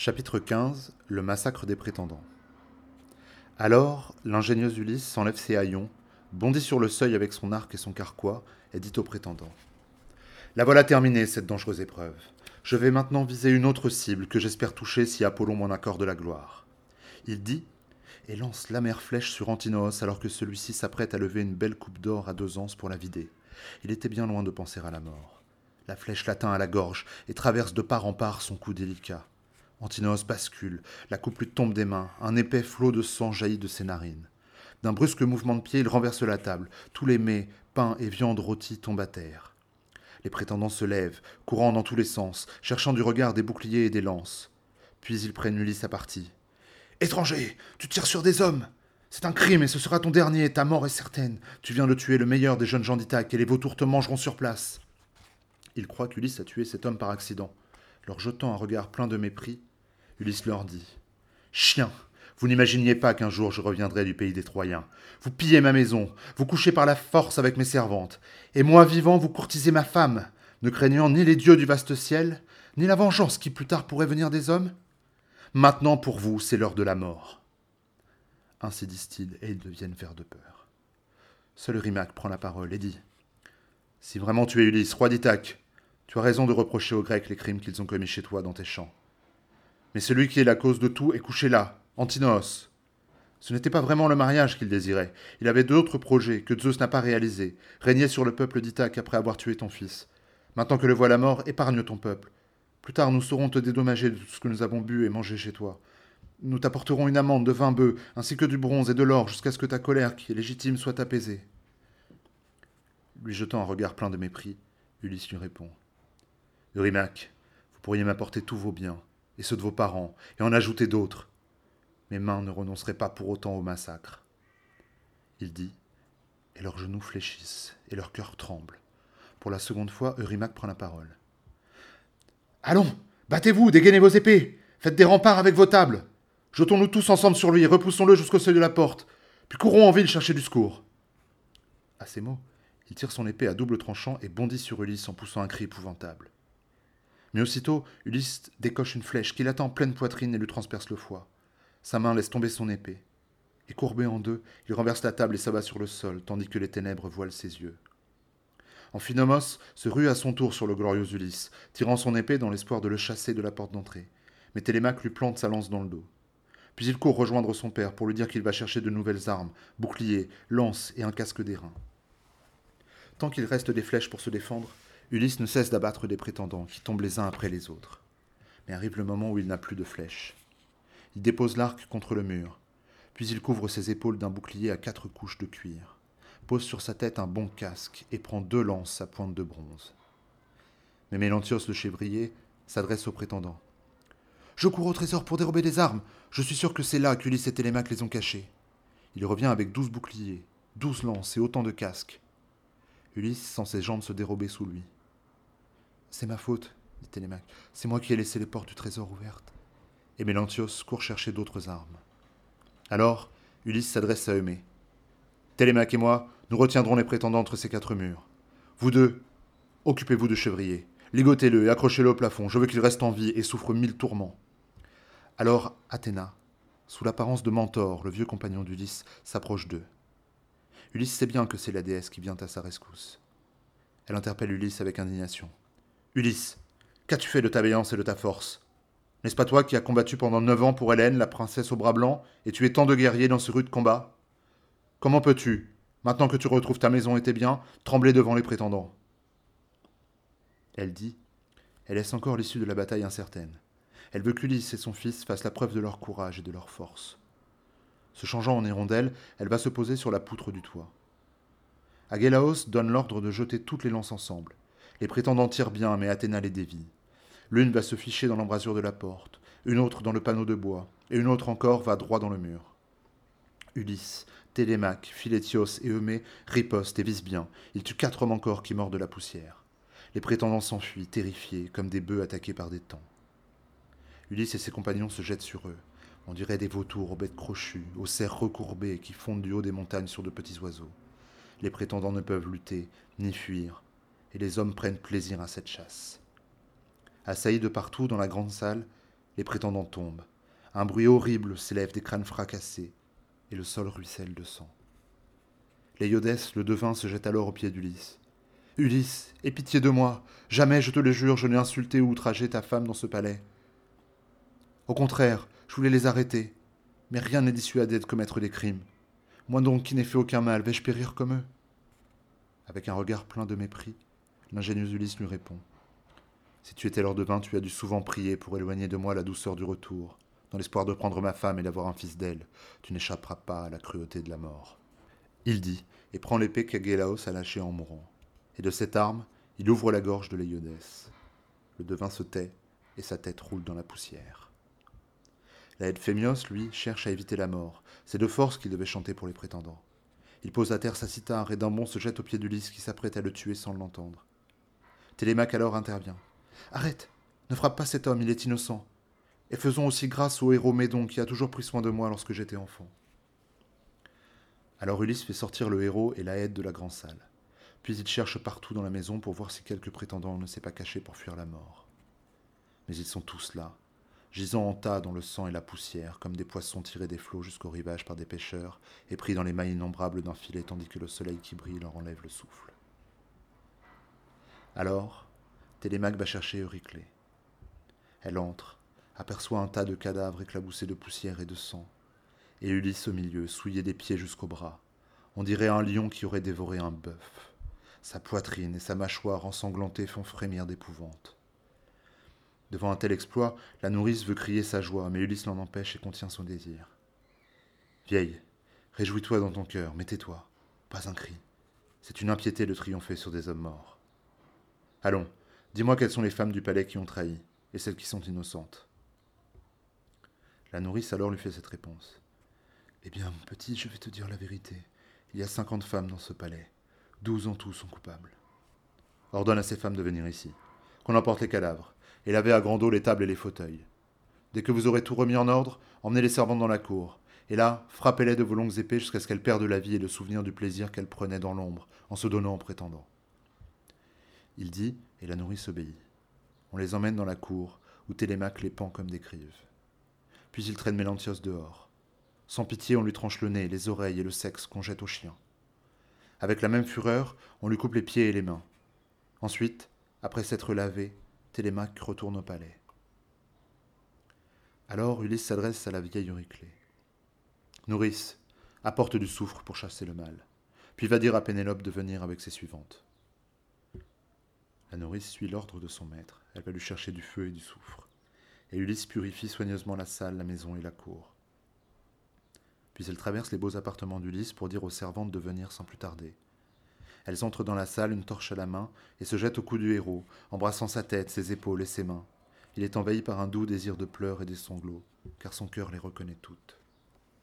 Chapitre 15 Le massacre des prétendants. Alors, l'ingénieuse Ulysse s'enlève ses haillons, bondit sur le seuil avec son arc et son carquois, et dit au prétendant La voilà terminée, cette dangereuse épreuve. Je vais maintenant viser une autre cible que j'espère toucher si Apollon m'en accorde la gloire. Il dit et lance l'amère flèche sur Antinos alors que celui-ci s'apprête à lever une belle coupe d'or à deux anses pour la vider. Il était bien loin de penser à la mort. La flèche l'atteint à la gorge et traverse de part en part son cou délicat. Antinos bascule, la coupe lui tombe des mains, un épais flot de sang jaillit de ses narines. D'un brusque mouvement de pied, il renverse la table. Tous les mets, pain et viande rôtis tombent à terre. Les prétendants se lèvent, courant dans tous les sens, cherchant du regard des boucliers et des lances. Puis ils prennent Ulysse à partie. Étranger, tu tires sur des hommes C'est un crime et ce sera ton dernier, ta mort est certaine. Tu viens de tuer le meilleur des jeunes gens d'Ithaque et les vautours te mangeront sur place. Ils croient qu'Ulysse a tué cet homme par accident. Leur jetant un regard plein de mépris, Ulysse leur dit Chien, vous n'imaginiez pas qu'un jour je reviendrais du pays des Troyens. Vous pillez ma maison, vous couchez par la force avec mes servantes, et moi vivant, vous courtisez ma femme, ne craignant ni les dieux du vaste ciel, ni la vengeance qui plus tard pourrait venir des hommes Maintenant pour vous, c'est l'heure de la mort. Ainsi disent-ils, et ils deviennent verts de peur. Seul Rimac prend la parole et dit Si vraiment tu es Ulysse, roi d'Ithaque, tu as raison de reprocher aux Grecs les crimes qu'ils ont commis chez toi dans tes champs. Mais celui qui est la cause de tout est couché là, Antinos. Ce n'était pas vraiment le mariage qu'il désirait. Il avait d'autres projets que Zeus n'a pas réalisés. Régner sur le peuple d'Ithaque après avoir tué ton fils. Maintenant que le voilà mort, épargne ton peuple. Plus tard, nous saurons te dédommager de tout ce que nous avons bu et mangé chez toi. Nous t'apporterons une amende de vingt bœufs, ainsi que du bronze et de l'or, jusqu'à ce que ta colère, qui est légitime, soit apaisée. Lui jetant un regard plein de mépris, Ulysse lui répond Eurymaque, vous pourriez m'apporter tous vos biens, et ceux de vos parents, et en ajouter d'autres. Mes mains ne renonceraient pas pour autant au massacre. Il dit, et leurs genoux fléchissent, et leur cœur tremble. Pour la seconde fois, Eurymaque prend la parole. Allons, battez-vous, dégainez vos épées, faites des remparts avec vos tables. Jetons-nous tous ensemble sur lui, repoussons-le jusqu'au seuil de la porte, puis courons en ville chercher du secours. À ces mots, il tire son épée à double tranchant et bondit sur Ulysse en poussant un cri épouvantable. Mais aussitôt, Ulysse décoche une flèche qui l'attend en pleine poitrine et lui transperce le foie. Sa main laisse tomber son épée. Et courbé en deux, il renverse la table et s'abat sur le sol, tandis que les ténèbres voilent ses yeux. Amphinomos se rue à son tour sur le glorieux Ulysse, tirant son épée dans l'espoir de le chasser de la porte d'entrée. Mais Télémaque lui plante sa lance dans le dos. Puis il court rejoindre son père pour lui dire qu'il va chercher de nouvelles armes, boucliers, lances et un casque d'airain. Tant qu'il reste des flèches pour se défendre, Ulysse ne cesse d'abattre des prétendants qui tombent les uns après les autres. Mais arrive le moment où il n'a plus de flèches. Il dépose l'arc contre le mur, puis il couvre ses épaules d'un bouclier à quatre couches de cuir, pose sur sa tête un bon casque et prend deux lances à pointe de bronze. Mais Mélantios le chevrier s'adresse aux prétendants. Je cours au trésor pour dérober des armes. Je suis sûr que c'est là qu'Ulysse et Télémaque les ont cachés. Il revient avec douze boucliers, douze lances et autant de casques. Ulysse sent ses jambes se dérober sous lui. C'est ma faute, dit Télémaque. C'est moi qui ai laissé les portes du trésor ouvertes. Et Mélantios court chercher d'autres armes. Alors, Ulysse s'adresse à Eumée. Télémaque et moi, nous retiendrons les prétendants entre ces quatre murs. Vous deux, occupez-vous de Chevrier. Ligotez-le et accrochez-le au plafond. Je veux qu'il reste en vie et souffre mille tourments. Alors Athéna, sous l'apparence de Mentor, le vieux compagnon d'Ulysse, s'approche d'eux. Ulysse sait bien que c'est la déesse qui vient à sa rescousse. Elle interpelle Ulysse avec indignation. Ulysse, qu'as-tu fait de ta vaillance et de ta force? N'est-ce pas toi qui as combattu pendant neuf ans pour Hélène, la princesse au bras blanc, et tué tant de guerriers dans ce rude combat? Comment peux-tu, maintenant que tu retrouves ta maison et tes biens, trembler devant les prétendants? Elle dit Elle laisse encore l'issue de la bataille incertaine. Elle veut qu'Ulysse et son fils fassent la preuve de leur courage et de leur force. Se changeant en hirondelle, elle va se poser sur la poutre du toit. Agélaos donne l'ordre de jeter toutes les lances ensemble. Les prétendants tirent bien, mais Athéna les dévie. L'une va se ficher dans l'embrasure de la porte, une autre dans le panneau de bois, et une autre encore va droit dans le mur. Ulysse, Télémaque, Philétios et Eumée ripostent et visent bien. Ils tuent quatre hommes encore qui mordent de la poussière. Les prétendants s'enfuient, terrifiés, comme des bœufs attaqués par des tans. Ulysse et ses compagnons se jettent sur eux. On dirait des vautours aux bêtes crochues, aux cerfs recourbés qui fondent du haut des montagnes sur de petits oiseaux. Les prétendants ne peuvent lutter, ni fuir, et les hommes prennent plaisir à cette chasse. Assaillis de partout dans la grande salle, les prétendants tombent. Un bruit horrible s'élève des crânes fracassés, et le sol ruisselle de sang. Léodès, le devin, se jette alors aux pieds d'Ulysse. Ulysse, aie pitié de moi. Jamais, je te le jure, je n'ai insulté ou outragé ta femme dans ce palais. Au contraire, je voulais les arrêter. Mais rien n'est dissuadé de commettre des crimes. Moi donc, qui n'ai fait aucun mal, vais-je périr comme eux? Avec un regard plein de mépris, l'ingénieux Ulysse lui répond. Si tu étais leur devin, tu as dû souvent prier pour éloigner de moi la douceur du retour, dans l'espoir de prendre ma femme et d'avoir un fils d'elle. Tu n'échapperas pas à la cruauté de la mort. Il dit, et prend l'épée qu'Agélaos a lâchée en mourant. Et de cette arme, il ouvre la gorge de Léodès. Le devin se tait, et sa tête roule dans la poussière. La Phémios, lui, cherche à éviter la mort. C'est de force qu'il devait chanter pour les prétendants. Il pose à terre sa cithare et d'un bond se jette au pied d'Ulysse qui s'apprête à le tuer sans l'entendre. Télémaque alors intervient. Arrête Ne frappe pas cet homme, il est innocent. Et faisons aussi grâce au héros Médon qui a toujours pris soin de moi lorsque j'étais enfant. Alors Ulysse fait sortir le héros et la aide de la grande salle. Puis il cherche partout dans la maison pour voir si quelques prétendants ne s'est pas caché pour fuir la mort. Mais ils sont tous là, gisant en tas dans le sang et la poussière, comme des poissons tirés des flots jusqu'au rivage par des pêcheurs et pris dans les mailles innombrables d'un filet tandis que le soleil qui brille leur enlève le souffle. Alors, Télémaque va chercher Euryclée. Elle entre, aperçoit un tas de cadavres éclaboussés de poussière et de sang, et Ulysse au milieu, souillé des pieds jusqu'aux bras. On dirait un lion qui aurait dévoré un bœuf. Sa poitrine et sa mâchoire ensanglantée font frémir d'épouvante. Devant un tel exploit, la nourrice veut crier sa joie, mais Ulysse l'en empêche et contient son désir. Vieille, réjouis-toi dans ton cœur, mais tais-toi, pas un cri. C'est une impiété de triompher sur des hommes morts. Allons, dis-moi quelles sont les femmes du palais qui ont trahi, et celles qui sont innocentes. La nourrice alors lui fait cette réponse. Eh bien, mon petit, je vais te dire la vérité. Il y a cinquante femmes dans ce palais. Douze en tout sont coupables. Ordonne à ces femmes de venir ici. Qu'on emporte les cadavres, et lavez à grand eau les tables et les fauteuils. Dès que vous aurez tout remis en ordre, emmenez les servantes dans la cour. Et là, frappez-les de vos longues épées jusqu'à ce qu'elles perdent la vie et le souvenir du plaisir qu'elles prenaient dans l'ombre, en se donnant en prétendant. Il dit, et la nourrice obéit. On les emmène dans la cour, où Télémaque les pend comme des crives. Puis il traîne Mélantios dehors. Sans pitié, on lui tranche le nez, les oreilles et le sexe qu'on jette au chien. Avec la même fureur, on lui coupe les pieds et les mains. Ensuite, après s'être lavé, Télémaque retourne au palais. Alors Ulysse s'adresse à la vieille Euryclée. Nourrice, apporte du soufre pour chasser le mal, puis va dire à Pénélope de venir avec ses suivantes. La nourrice suit l'ordre de son maître, elle va lui chercher du feu et du soufre, et Ulysse purifie soigneusement la salle, la maison et la cour. Puis elle traverse les beaux appartements d'Ulysse pour dire aux servantes de venir sans plus tarder. Elles entrent dans la salle, une torche à la main, et se jettent au cou du héros, embrassant sa tête, ses épaules et ses mains. Il est envahi par un doux désir de pleurs et des sanglots, car son cœur les reconnaît toutes.